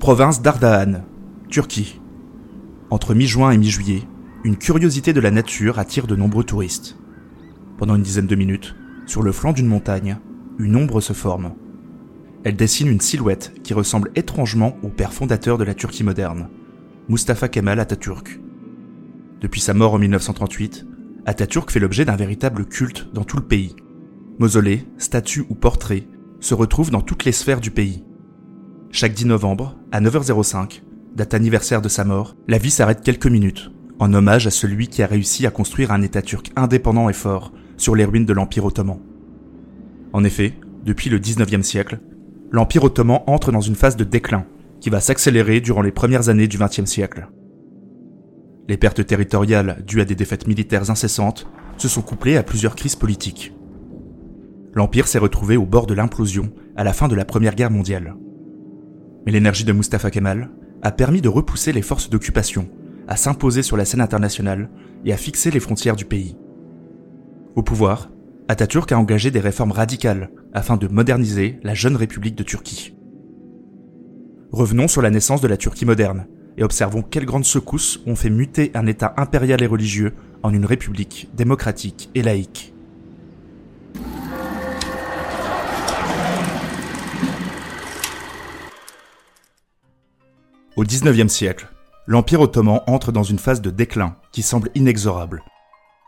Province d'Ardahan, Turquie. Entre mi-juin et mi-juillet, une curiosité de la nature attire de nombreux touristes. Pendant une dizaine de minutes, sur le flanc d'une montagne, une ombre se forme. Elle dessine une silhouette qui ressemble étrangement au père fondateur de la Turquie moderne, Mustafa Kemal Atatürk. Depuis sa mort en 1938, Atatürk fait l'objet d'un véritable culte dans tout le pays. Mausolées, statues ou portraits se retrouvent dans toutes les sphères du pays. Chaque 10 novembre, à 9h05, date anniversaire de sa mort, la vie s'arrête quelques minutes, en hommage à celui qui a réussi à construire un État turc indépendant et fort sur les ruines de l'Empire ottoman. En effet, depuis le 19e siècle, l'Empire ottoman entre dans une phase de déclin qui va s'accélérer durant les premières années du XXe siècle. Les pertes territoriales dues à des défaites militaires incessantes se sont couplées à plusieurs crises politiques. L'Empire s'est retrouvé au bord de l'implosion à la fin de la Première Guerre mondiale. Mais l'énergie de Mustafa Kemal a permis de repousser les forces d'occupation, à s'imposer sur la scène internationale et à fixer les frontières du pays. Au pouvoir, Atatürk a engagé des réformes radicales afin de moderniser la jeune République de Turquie. Revenons sur la naissance de la Turquie moderne et observons quelles grandes secousses ont fait muter un État impérial et religieux en une république démocratique et laïque. Au XIXe siècle, l'Empire ottoman entre dans une phase de déclin qui semble inexorable.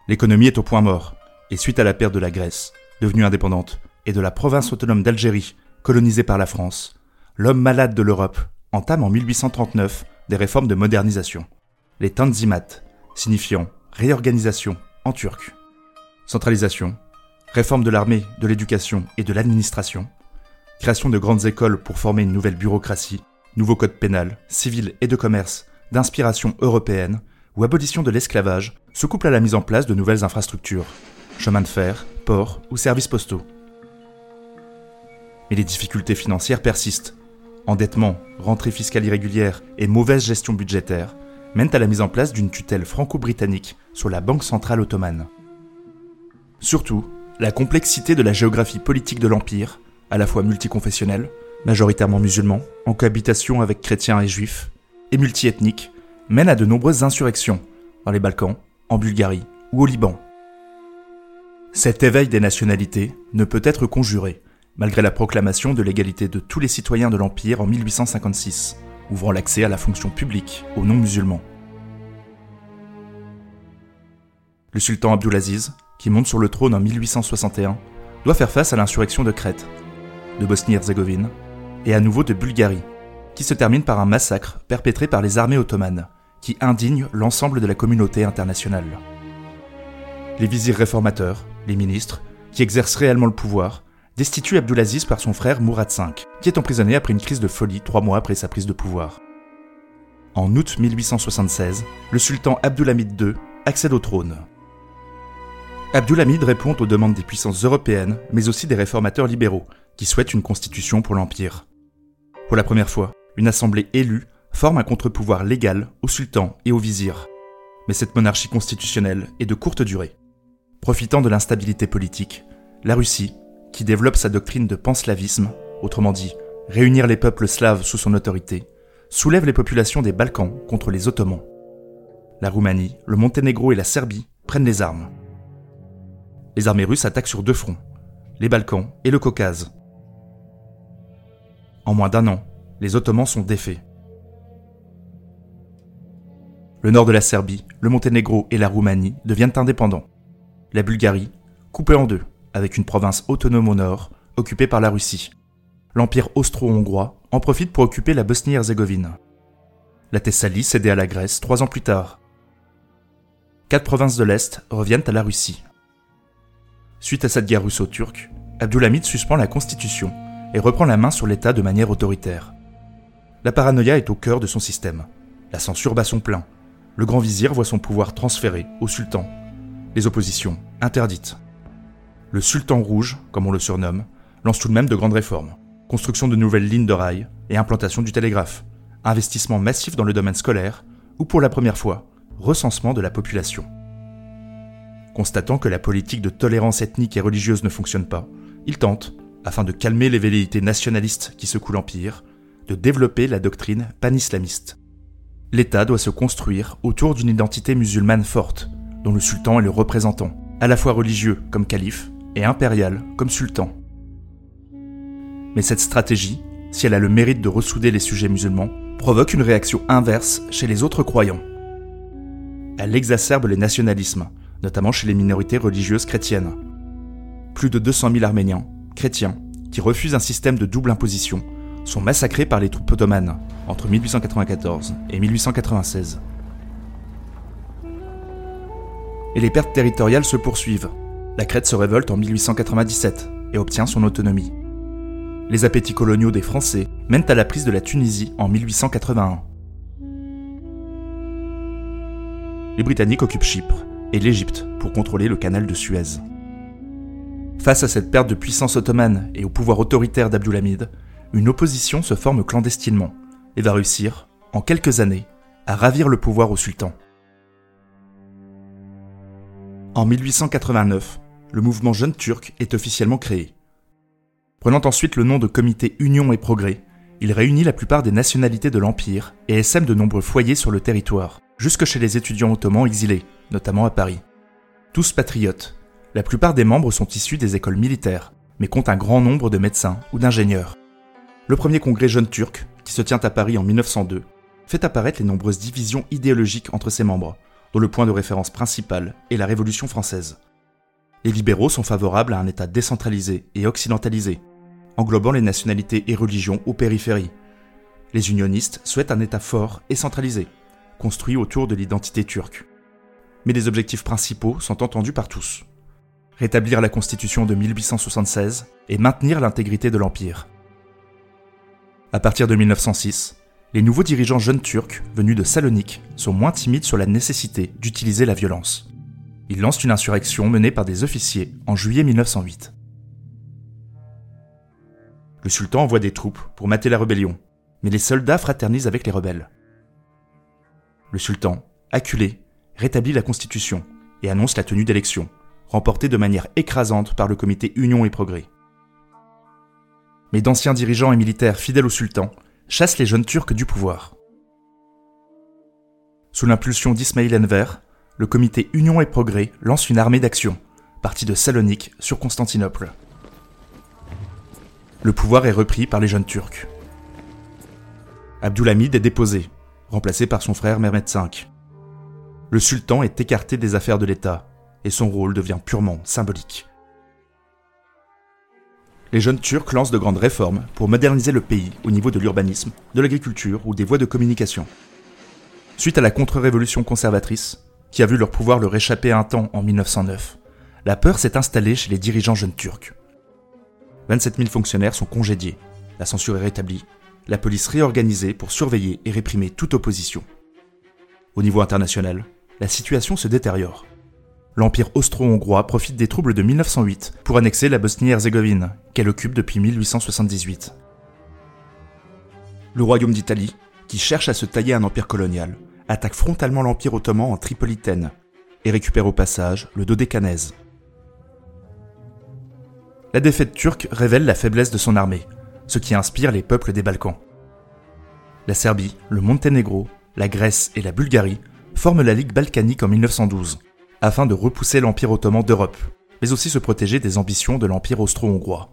L'économie est au point mort, et suite à la perte de la Grèce, devenue indépendante, et de la province autonome d'Algérie, colonisée par la France, l'homme malade de l'Europe entame en 1839 des réformes de modernisation, les Tanzimat, signifiant réorganisation en turc. Centralisation, réforme de l'armée, de l'éducation et de l'administration, création de grandes écoles pour former une nouvelle bureaucratie, nouveau code pénal, civil et de commerce d'inspiration européenne ou abolition de l'esclavage se couple à la mise en place de nouvelles infrastructures, chemins de fer, ports ou services postaux. Mais les difficultés financières persistent. Endettement, rentrée fiscale irrégulière et mauvaise gestion budgétaire mènent à la mise en place d'une tutelle franco-britannique sur la Banque centrale ottomane. Surtout, la complexité de la géographie politique de l'Empire, à la fois multiconfessionnelle, majoritairement musulman, en cohabitation avec chrétiens et juifs, et multiethnique, mène à de nombreuses insurrections dans les Balkans, en Bulgarie ou au Liban. Cet éveil des nationalités ne peut être conjuré, malgré la proclamation de l'égalité de tous les citoyens de l'Empire en 1856, ouvrant l'accès à la fonction publique aux non-musulmans. Le sultan Abdulaziz, qui monte sur le trône en 1861, doit faire face à l'insurrection de Crète, de Bosnie-Herzégovine et à nouveau de Bulgarie, qui se termine par un massacre perpétré par les armées ottomanes, qui indigne l'ensemble de la communauté internationale. Les vizirs réformateurs, les ministres, qui exercent réellement le pouvoir, destituent Abdulaziz par son frère Mourad V, qui est emprisonné après une crise de folie trois mois après sa prise de pouvoir. En août 1876, le sultan Abdulhamid II accède au trône. Abdulhamid répond aux demandes des puissances européennes, mais aussi des réformateurs libéraux, qui souhaitent une constitution pour l'Empire. Pour la première fois, une assemblée élue forme un contre-pouvoir légal au sultan et au vizir. Mais cette monarchie constitutionnelle est de courte durée. Profitant de l'instabilité politique, la Russie, qui développe sa doctrine de panslavisme, autrement dit réunir les peuples slaves sous son autorité, soulève les populations des Balkans contre les Ottomans. La Roumanie, le Monténégro et la Serbie prennent les armes. Les armées russes attaquent sur deux fronts, les Balkans et le Caucase. En moins d'un an, les Ottomans sont défaits. Le nord de la Serbie, le Monténégro et la Roumanie deviennent indépendants. La Bulgarie, coupée en deux, avec une province autonome au nord, occupée par la Russie. L'Empire austro-hongrois en profite pour occuper la Bosnie-Herzégovine. La Thessalie cédée à la Grèce trois ans plus tard. Quatre provinces de l'Est reviennent à la Russie. Suite à cette guerre russo-turque, Abdulhamid suspend la constitution et reprend la main sur l'État de manière autoritaire. La paranoïa est au cœur de son système. La censure bat son plein. Le grand vizir voit son pouvoir transféré au sultan. Les oppositions interdites. Le sultan rouge, comme on le surnomme, lance tout de même de grandes réformes. Construction de nouvelles lignes de rail et implantation du télégraphe. Investissement massif dans le domaine scolaire ou pour la première fois, recensement de la population. Constatant que la politique de tolérance ethnique et religieuse ne fonctionne pas, il tente, afin de calmer les velléités nationalistes qui secouent l'Empire, de développer la doctrine panislamiste. L'État doit se construire autour d'une identité musulmane forte, dont le sultan est le représentant, à la fois religieux comme calife et impérial comme sultan. Mais cette stratégie, si elle a le mérite de ressouder les sujets musulmans, provoque une réaction inverse chez les autres croyants. Elle exacerbe les nationalismes, notamment chez les minorités religieuses chrétiennes. Plus de 200 000 Arméniens, chrétiens, qui refusent un système de double imposition, sont massacrés par les troupes ottomanes entre 1894 et 1896. Et les pertes territoriales se poursuivent. La Crète se révolte en 1897 et obtient son autonomie. Les appétits coloniaux des Français mènent à la prise de la Tunisie en 1881. Les Britanniques occupent Chypre et l'Égypte pour contrôler le canal de Suez. Face à cette perte de puissance ottomane et au pouvoir autoritaire d'Abdulhamid, une opposition se forme clandestinement et va réussir, en quelques années, à ravir le pouvoir au sultan. En 1889, le mouvement Jeune Turc est officiellement créé. Prenant ensuite le nom de Comité Union et Progrès, il réunit la plupart des nationalités de l'Empire et essaime de nombreux foyers sur le territoire, jusque chez les étudiants ottomans exilés, notamment à Paris. Tous patriotes, la plupart des membres sont issus des écoles militaires, mais comptent un grand nombre de médecins ou d'ingénieurs. Le premier congrès jeune turc, qui se tient à Paris en 1902, fait apparaître les nombreuses divisions idéologiques entre ses membres, dont le point de référence principal est la Révolution française. Les libéraux sont favorables à un État décentralisé et occidentalisé, englobant les nationalités et religions aux périphéries. Les unionistes souhaitent un État fort et centralisé, construit autour de l'identité turque. Mais les objectifs principaux sont entendus par tous. Rétablir la constitution de 1876 et maintenir l'intégrité de l'Empire. À partir de 1906, les nouveaux dirigeants jeunes turcs venus de Salonique sont moins timides sur la nécessité d'utiliser la violence. Ils lancent une insurrection menée par des officiers en juillet 1908. Le sultan envoie des troupes pour mater la rébellion, mais les soldats fraternisent avec les rebelles. Le sultan, acculé, rétablit la constitution et annonce la tenue d'élections, remportées de manière écrasante par le comité Union et Progrès mais d'anciens dirigeants et militaires fidèles au sultan chassent les jeunes Turcs du pouvoir. Sous l'impulsion d'Ismail Enver, le comité Union et Progrès lance une armée d'action, partie de Salonique sur Constantinople. Le pouvoir est repris par les jeunes Turcs. Abdulhamid est déposé, remplacé par son frère Mehmed V. Le sultan est écarté des affaires de l'État, et son rôle devient purement symbolique les jeunes Turcs lancent de grandes réformes pour moderniser le pays au niveau de l'urbanisme, de l'agriculture ou des voies de communication. Suite à la contre-révolution conservatrice, qui a vu leur pouvoir leur échapper un temps en 1909, la peur s'est installée chez les dirigeants jeunes turcs. 27 000 fonctionnaires sont congédiés, la censure est rétablie, la police réorganisée pour surveiller et réprimer toute opposition. Au niveau international, la situation se détériore l'Empire austro-hongrois profite des troubles de 1908 pour annexer la Bosnie-Herzégovine, qu'elle occupe depuis 1878. Le royaume d'Italie, qui cherche à se tailler un empire colonial, attaque frontalement l'Empire ottoman en Tripolitaine et récupère au passage le Dodécanèse. La défaite turque révèle la faiblesse de son armée, ce qui inspire les peuples des Balkans. La Serbie, le Monténégro, la Grèce et la Bulgarie forment la Ligue balkanique en 1912 afin de repousser l'Empire ottoman d'Europe, mais aussi se protéger des ambitions de l'Empire austro-hongrois.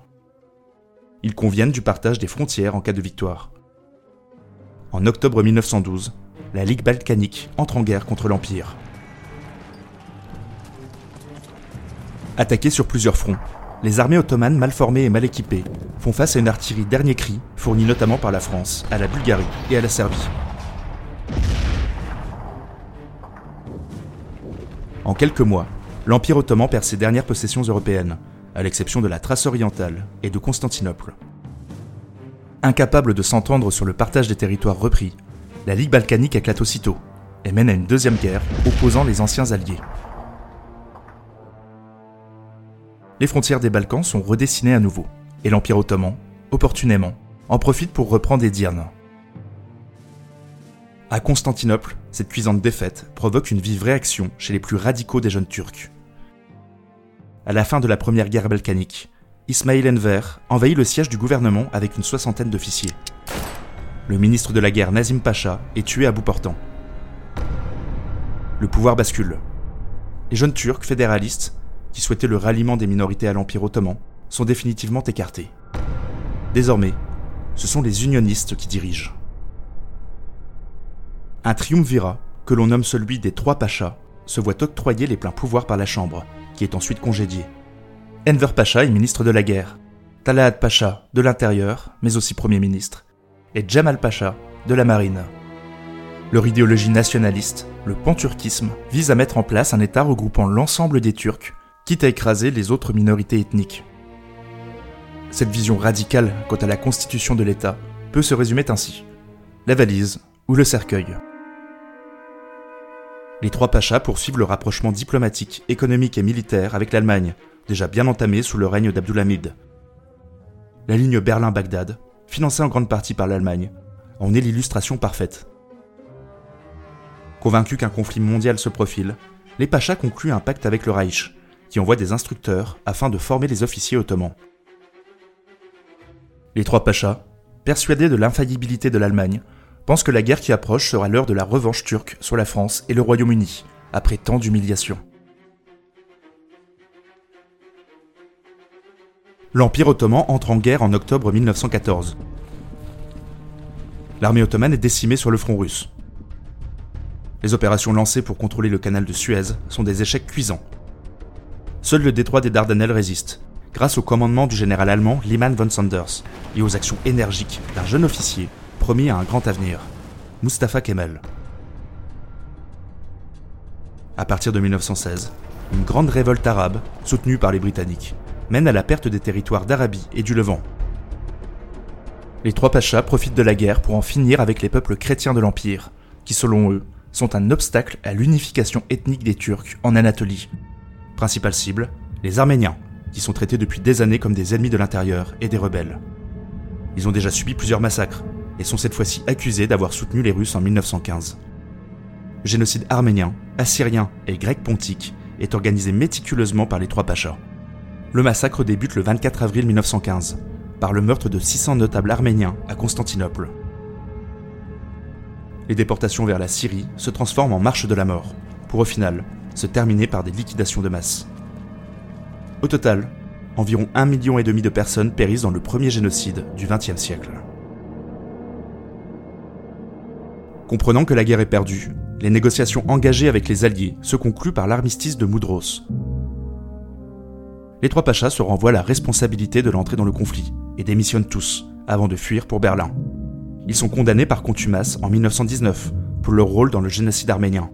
Ils conviennent du partage des frontières en cas de victoire. En octobre 1912, la Ligue balkanique entre en guerre contre l'Empire. Attaquées sur plusieurs fronts, les armées ottomanes mal formées et mal équipées font face à une artillerie dernier cri fournie notamment par la France, à la Bulgarie et à la Serbie. En quelques mois, l'Empire ottoman perd ses dernières possessions européennes, à l'exception de la Thrace orientale et de Constantinople. Incapable de s'entendre sur le partage des territoires repris, la Ligue balkanique éclate aussitôt et mène à une deuxième guerre opposant les anciens alliés. Les frontières des Balkans sont redessinées à nouveau, et l'Empire ottoman, opportunément, en profite pour reprendre Edirne, à Constantinople, cette cuisante défaite provoque une vive réaction chez les plus radicaux des jeunes Turcs. À la fin de la première guerre balkanique, Ismail Enver envahit le siège du gouvernement avec une soixantaine d'officiers. le ministre de la guerre Nazim Pacha est tué à bout portant. Le pouvoir bascule. Les jeunes Turcs fédéralistes, qui souhaitaient le ralliement des minorités à l'Empire ottoman, sont définitivement écartés. Désormais, ce sont les unionistes qui dirigent. Un triumvirat, que l'on nomme celui des trois pachas, se voit octroyer les pleins pouvoirs par la Chambre, qui est ensuite congédiée. Enver Pacha est ministre de la guerre, Talaat Pacha de l'intérieur, mais aussi Premier ministre, et Jamal Pacha de la marine. Leur idéologie nationaliste, le panturquisme, vise à mettre en place un État regroupant l'ensemble des Turcs, quitte à écraser les autres minorités ethniques. Cette vision radicale quant à la constitution de l'État peut se résumer ainsi. La valise ou le cercueil. Les trois pachas poursuivent le rapprochement diplomatique, économique et militaire avec l'Allemagne, déjà bien entamé sous le règne d'Abdulhamid. La ligne Berlin-Bagdad, financée en grande partie par l'Allemagne, en est l'illustration parfaite. Convaincus qu'un conflit mondial se profile, les pachas concluent un pacte avec le Reich, qui envoie des instructeurs afin de former les officiers ottomans. Les trois pachas, persuadés de l'infaillibilité de l'Allemagne, pense que la guerre qui approche sera l'heure de la revanche turque sur la France et le Royaume-Uni, après tant d'humiliations. L'Empire ottoman entre en guerre en octobre 1914. L'armée ottomane est décimée sur le front russe. Les opérations lancées pour contrôler le canal de Suez sont des échecs cuisants. Seul le détroit des Dardanelles résiste, grâce au commandement du général allemand Liman von Sanders et aux actions énergiques d'un jeune officier promis à un grand avenir, Mustafa Kemal. À partir de 1916, une grande révolte arabe, soutenue par les Britanniques, mène à la perte des territoires d'Arabie et du Levant. Les trois pachas profitent de la guerre pour en finir avec les peuples chrétiens de l'Empire, qui selon eux sont un obstacle à l'unification ethnique des Turcs en Anatolie. Principale cible, les Arméniens, qui sont traités depuis des années comme des ennemis de l'intérieur et des rebelles. Ils ont déjà subi plusieurs massacres, et sont cette fois-ci accusés d'avoir soutenu les Russes en 1915. Le génocide arménien, assyrien et grec pontique est organisé méticuleusement par les trois pachas. Le massacre débute le 24 avril 1915, par le meurtre de 600 notables arméniens à Constantinople. Les déportations vers la Syrie se transforment en marche de la mort, pour au final se terminer par des liquidations de masse. Au total, environ un million de personnes périssent dans le premier génocide du XXe siècle. Comprenant que la guerre est perdue, les négociations engagées avec les Alliés se concluent par l'armistice de Moudros. Les trois pachas se renvoient la responsabilité de l'entrée dans le conflit et démissionnent tous avant de fuir pour Berlin. Ils sont condamnés par contumace en 1919 pour leur rôle dans le génocide arménien.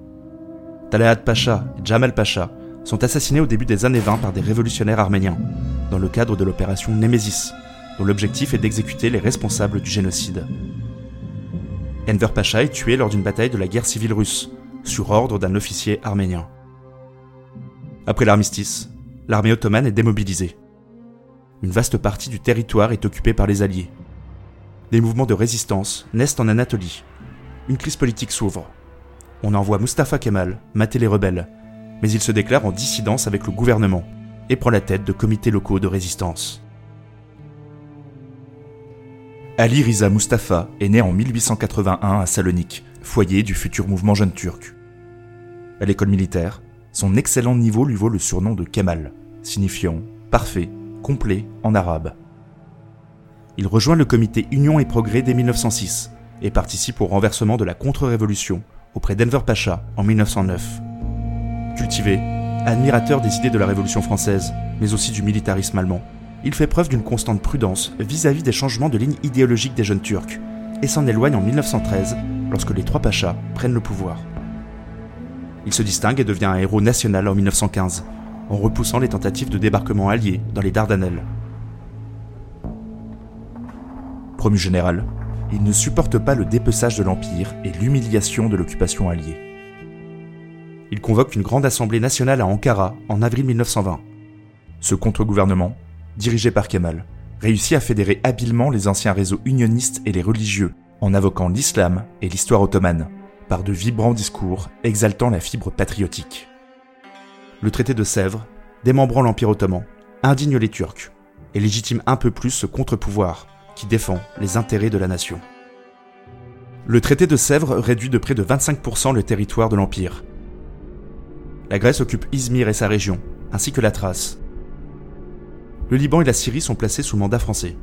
Talaat Pacha et Jamal Pacha sont assassinés au début des années 20 par des révolutionnaires arméniens, dans le cadre de l'opération Nemesis, dont l'objectif est d'exécuter les responsables du génocide. Enver Pacha est tué lors d'une bataille de la guerre civile russe, sur ordre d'un officier arménien. Après l'armistice, l'armée ottomane est démobilisée. Une vaste partie du territoire est occupée par les Alliés. Des mouvements de résistance naissent en Anatolie. Une crise politique s'ouvre. On envoie Mustafa Kemal mater les rebelles, mais il se déclare en dissidence avec le gouvernement et prend la tête de comités locaux de résistance. Ali Riza Mustafa est né en 1881 à Salonique, foyer du futur mouvement jeune turc. À l'école militaire, son excellent niveau lui vaut le surnom de Kemal, signifiant parfait, complet en arabe. Il rejoint le comité Union et Progrès dès 1906 et participe au renversement de la contre-révolution auprès d'Enver Pacha en 1909. Cultivé, admirateur des idées de la Révolution française, mais aussi du militarisme allemand, il fait preuve d'une constante prudence vis-à-vis des changements de ligne idéologique des jeunes Turcs, et s'en éloigne en 1913 lorsque les trois pachas prennent le pouvoir. Il se distingue et devient un héros national en 1915, en repoussant les tentatives de débarquement alliés dans les Dardanelles. Promu général, il ne supporte pas le dépeçage de l'Empire et l'humiliation de l'occupation alliée. Il convoque une grande assemblée nationale à Ankara en avril 1920. Ce contre-gouvernement dirigé par Kemal, réussit à fédérer habilement les anciens réseaux unionistes et les religieux, en invoquant l'islam et l'histoire ottomane, par de vibrants discours exaltant la fibre patriotique. Le traité de Sèvres, démembrant l'Empire ottoman, indigne les Turcs et légitime un peu plus ce contre-pouvoir qui défend les intérêts de la nation. Le traité de Sèvres réduit de près de 25% le territoire de l'Empire. La Grèce occupe Izmir et sa région, ainsi que la Thrace. Le Liban et la Syrie sont placés sous mandat français.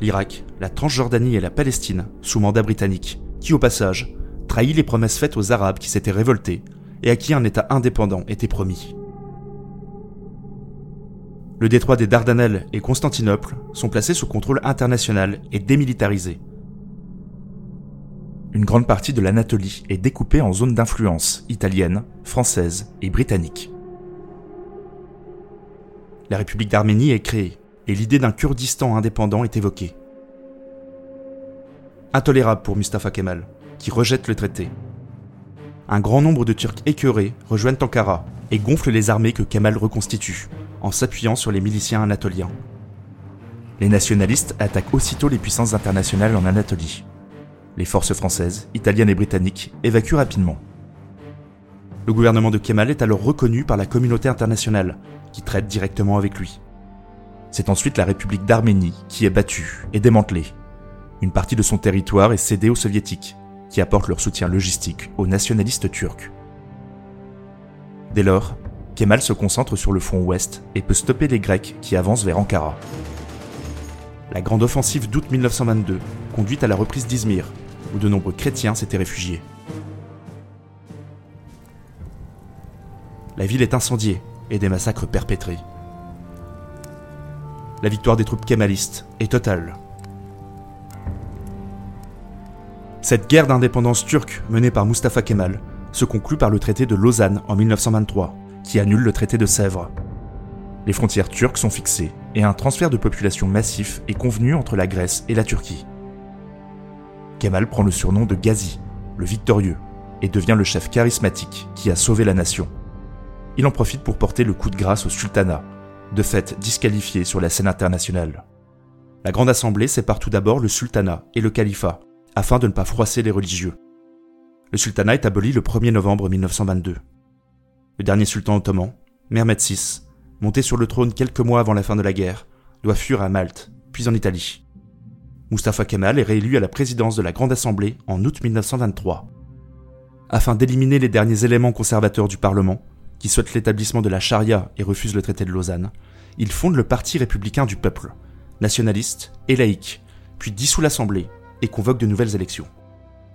L'Irak, la Transjordanie et la Palestine sous mandat britannique, qui au passage trahit les promesses faites aux Arabes qui s'étaient révoltés et à qui un État indépendant était promis. Le détroit des Dardanelles et Constantinople sont placés sous contrôle international et démilitarisés. Une grande partie de l'Anatolie est découpée en zones d'influence italienne, française et britannique. La République d'Arménie est créée et l'idée d'un Kurdistan indépendant est évoquée. Intolérable pour Mustafa Kemal, qui rejette le traité. Un grand nombre de Turcs écœurés rejoignent Ankara et gonflent les armées que Kemal reconstitue en s'appuyant sur les miliciens anatoliens. Les nationalistes attaquent aussitôt les puissances internationales en Anatolie. Les forces françaises, italiennes et britanniques évacuent rapidement. Le gouvernement de Kemal est alors reconnu par la communauté internationale, qui traite directement avec lui. C'est ensuite la République d'Arménie qui est battue et démantelée. Une partie de son territoire est cédée aux soviétiques, qui apportent leur soutien logistique aux nationalistes turcs. Dès lors, Kemal se concentre sur le front ouest et peut stopper les Grecs qui avancent vers Ankara. La grande offensive d'août 1922 conduit à la reprise d'Izmir, où de nombreux chrétiens s'étaient réfugiés. La ville est incendiée et des massacres perpétrés. La victoire des troupes kémalistes est totale. Cette guerre d'indépendance turque menée par Mustafa Kemal se conclut par le traité de Lausanne en 1923 qui annule le traité de Sèvres. Les frontières turques sont fixées et un transfert de population massif est convenu entre la Grèce et la Turquie. Kemal prend le surnom de Ghazi, le victorieux, et devient le chef charismatique qui a sauvé la nation. Il en profite pour porter le coup de grâce au sultanat, de fait disqualifié sur la scène internationale. La Grande Assemblée sépare tout d'abord le sultanat et le califat, afin de ne pas froisser les religieux. Le sultanat est aboli le 1er novembre 1922. Le dernier sultan ottoman, Mehmed VI, monté sur le trône quelques mois avant la fin de la guerre, doit fuir à Malte, puis en Italie. Mustafa Kemal est réélu à la présidence de la Grande Assemblée en août 1923. Afin d'éliminer les derniers éléments conservateurs du Parlement, qui souhaitent l'établissement de la charia et refusent le traité de Lausanne, il fonde le Parti républicain du peuple, nationaliste et laïque, puis dissout l'Assemblée et convoque de nouvelles élections.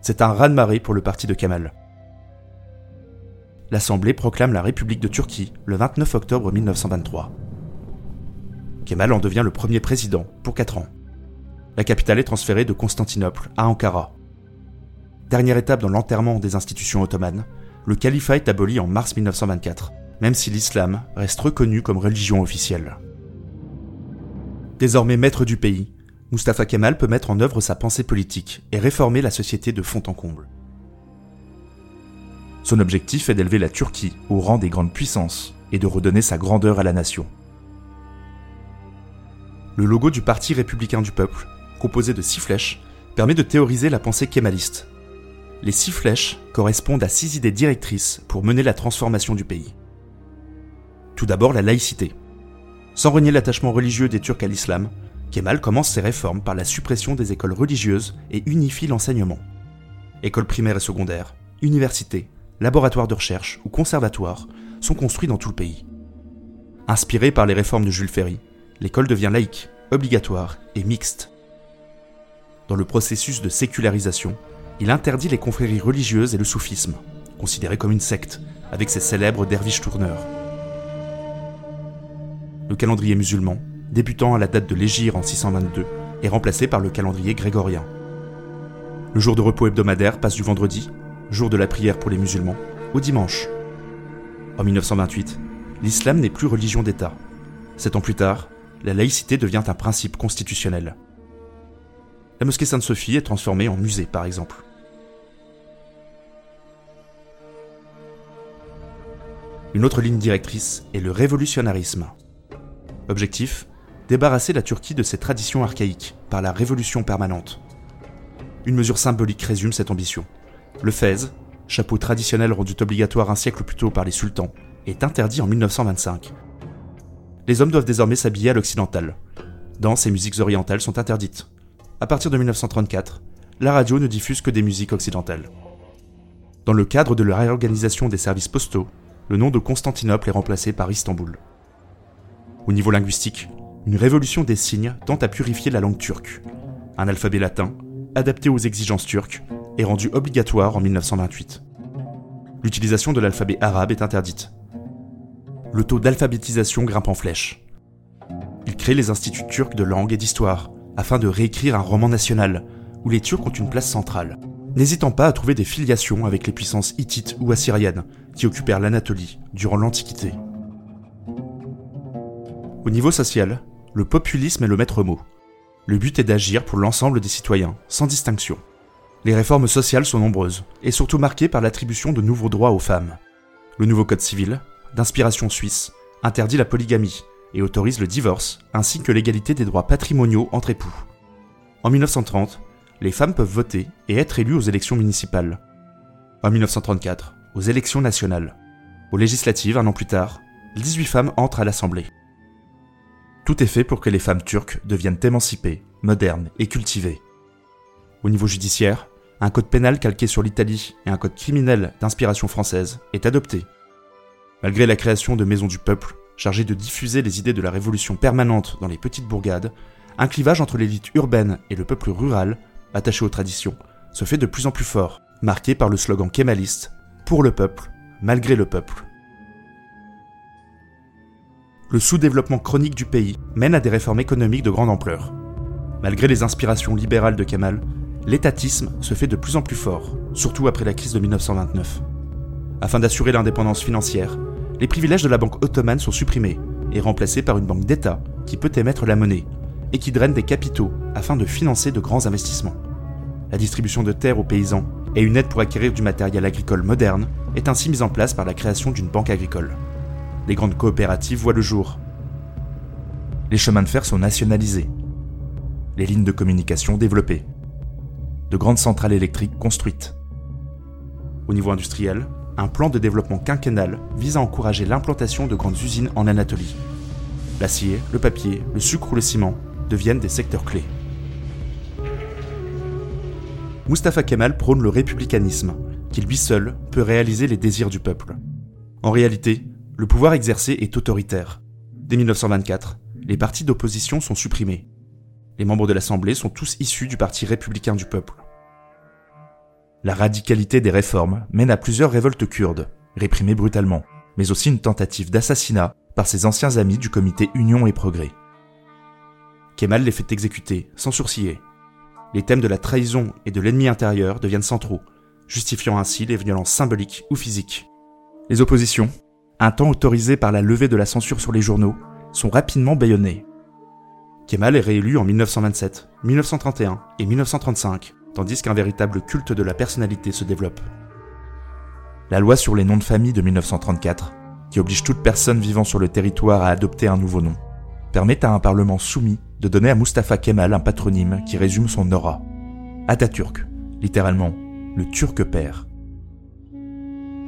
C'est un raz-de-marée pour le parti de Kemal l'Assemblée proclame la République de Turquie le 29 octobre 1923. Kemal en devient le premier président pour 4 ans. La capitale est transférée de Constantinople à Ankara. Dernière étape dans l'enterrement des institutions ottomanes, le califat est aboli en mars 1924, même si l'islam reste reconnu comme religion officielle. Désormais maître du pays, Mustafa Kemal peut mettre en œuvre sa pensée politique et réformer la société de fond en comble. Son objectif est d'élever la Turquie au rang des grandes puissances et de redonner sa grandeur à la nation. Le logo du Parti républicain du peuple, composé de six flèches, permet de théoriser la pensée kémaliste. Les six flèches correspondent à six idées directrices pour mener la transformation du pays. Tout d'abord la laïcité. Sans renier l'attachement religieux des Turcs à l'islam, Kemal commence ses réformes par la suppression des écoles religieuses et unifie l'enseignement. Écoles primaires et secondaires, universités, laboratoires de recherche ou conservatoires sont construits dans tout le pays. Inspiré par les réformes de Jules Ferry, l'école devient laïque, obligatoire et mixte. Dans le processus de sécularisation, il interdit les confréries religieuses et le soufisme, considéré comme une secte, avec ses célèbres derviches tourneurs. Le calendrier musulman, débutant à la date de l'Égir en 622, est remplacé par le calendrier grégorien. Le jour de repos hebdomadaire passe du vendredi jour de la prière pour les musulmans, au dimanche. En 1928, l'islam n'est plus religion d'État. Sept ans plus tard, la laïcité devient un principe constitutionnel. La mosquée Sainte-Sophie est transformée en musée, par exemple. Une autre ligne directrice est le révolutionnarisme. Objectif débarrasser la Turquie de ses traditions archaïques par la révolution permanente. Une mesure symbolique résume cette ambition. Le fez, chapeau traditionnel rendu obligatoire un siècle plus tôt par les sultans, est interdit en 1925. Les hommes doivent désormais s'habiller à l'occidental. Danse et musiques orientales sont interdites. À partir de 1934, la radio ne diffuse que des musiques occidentales. Dans le cadre de la réorganisation des services postaux, le nom de Constantinople est remplacé par Istanbul. Au niveau linguistique, une révolution des signes tente à purifier la langue turque. Un alphabet latin, adapté aux exigences turques, est rendu obligatoire en 1928. L'utilisation de l'alphabet arabe est interdite. Le taux d'alphabétisation grimpe en flèche. Il crée les instituts turcs de langue et d'histoire, afin de réécrire un roman national, où les Turcs ont une place centrale, n'hésitant pas à trouver des filiations avec les puissances hittites ou assyriennes qui occupèrent l'Anatolie durant l'Antiquité. Au niveau social, le populisme est le maître mot. Le but est d'agir pour l'ensemble des citoyens, sans distinction. Les réformes sociales sont nombreuses, et surtout marquées par l'attribution de nouveaux droits aux femmes. Le nouveau Code civil, d'inspiration suisse, interdit la polygamie et autorise le divorce, ainsi que l'égalité des droits patrimoniaux entre époux. En 1930, les femmes peuvent voter et être élues aux élections municipales. En 1934, aux élections nationales. Aux législatives, un an plus tard, 18 femmes entrent à l'Assemblée. Tout est fait pour que les femmes turques deviennent émancipées, modernes et cultivées. Au niveau judiciaire, un code pénal calqué sur l'Italie et un code criminel d'inspiration française est adopté. Malgré la création de maisons du peuple, chargées de diffuser les idées de la révolution permanente dans les petites bourgades, un clivage entre l'élite urbaine et le peuple rural, attaché aux traditions, se fait de plus en plus fort, marqué par le slogan kémaliste Pour le peuple, malgré le peuple le sous-développement chronique du pays mène à des réformes économiques de grande ampleur. Malgré les inspirations libérales de Kemal, l'étatisme se fait de plus en plus fort, surtout après la crise de 1929. Afin d'assurer l'indépendance financière, les privilèges de la banque ottomane sont supprimés et remplacés par une banque d'État qui peut émettre la monnaie et qui draine des capitaux afin de financer de grands investissements. La distribution de terres aux paysans et une aide pour acquérir du matériel agricole moderne est ainsi mise en place par la création d'une banque agricole les grandes coopératives voient le jour. Les chemins de fer sont nationalisés. Les lignes de communication développées. De grandes centrales électriques construites. Au niveau industriel, un plan de développement quinquennal vise à encourager l'implantation de grandes usines en Anatolie. L'acier, le papier, le sucre ou le ciment deviennent des secteurs clés. Mustafa Kemal prône le républicanisme, qui lui seul peut réaliser les désirs du peuple. En réalité, le pouvoir exercé est autoritaire. Dès 1924, les partis d'opposition sont supprimés. Les membres de l'Assemblée sont tous issus du Parti républicain du peuple. La radicalité des réformes mène à plusieurs révoltes kurdes, réprimées brutalement, mais aussi une tentative d'assassinat par ses anciens amis du comité Union et Progrès. Kemal les fait exécuter, sans sourciller. Les thèmes de la trahison et de l'ennemi intérieur deviennent centraux, justifiant ainsi les violences symboliques ou physiques. Les oppositions, un temps autorisé par la levée de la censure sur les journaux, sont rapidement bâillonnés. Kemal est réélu en 1927, 1931 et 1935, tandis qu'un véritable culte de la personnalité se développe. La loi sur les noms de famille de 1934, qui oblige toute personne vivant sur le territoire à adopter un nouveau nom, permet à un parlement soumis de donner à Mustafa Kemal un patronyme qui résume son aura. Atatürk, littéralement, le turc père.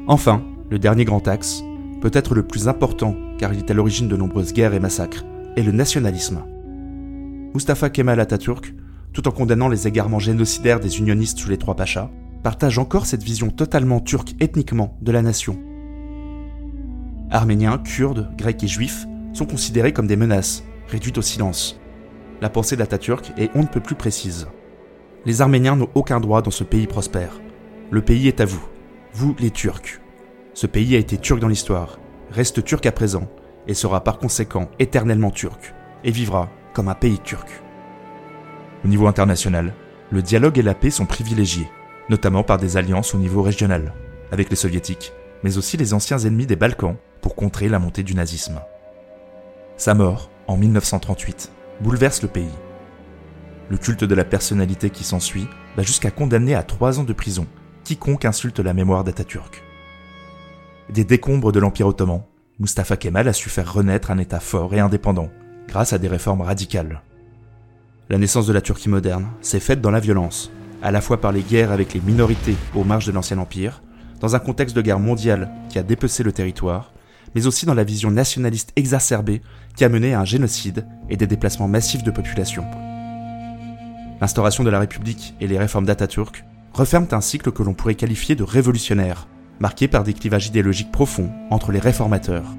Enfin, le dernier grand axe, peut-être le plus important car il est à l'origine de nombreuses guerres et massacres, est le nationalisme. Mustafa Kemal Atatürk, tout en condamnant les égarements génocidaires des unionistes sous les trois pachas, partage encore cette vision totalement turque ethniquement de la nation. Arméniens, Kurdes, Grecs et Juifs sont considérés comme des menaces, réduites au silence. La pensée d'Atatürk est on ne peut plus précise. Les Arméniens n'ont aucun droit dans ce pays prospère. Le pays est à vous, vous les Turcs. Ce pays a été turc dans l'histoire, reste turc à présent, et sera par conséquent éternellement turc, et vivra comme un pays turc. Au niveau international, le dialogue et la paix sont privilégiés, notamment par des alliances au niveau régional, avec les soviétiques, mais aussi les anciens ennemis des Balkans pour contrer la montée du nazisme. Sa mort, en 1938, bouleverse le pays. Le culte de la personnalité qui s'ensuit va jusqu'à condamner à trois ans de prison quiconque insulte la mémoire d'Atatürk. Des décombres de l'Empire ottoman, Mustafa Kemal a su faire renaître un État fort et indépendant, grâce à des réformes radicales. La naissance de la Turquie moderne s'est faite dans la violence, à la fois par les guerres avec les minorités aux marges de l'ancien empire, dans un contexte de guerre mondiale qui a dépecé le territoire, mais aussi dans la vision nationaliste exacerbée qui a mené à un génocide et des déplacements massifs de population. L'instauration de la République et les réformes d'Atatürk referment un cycle que l'on pourrait qualifier de révolutionnaire, marqué par des clivages idéologiques profonds entre les réformateurs.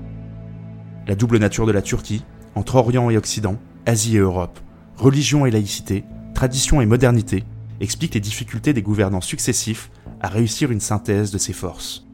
La double nature de la Turquie, entre Orient et Occident, Asie et Europe, religion et laïcité, tradition et modernité, explique les difficultés des gouvernants successifs à réussir une synthèse de ces forces.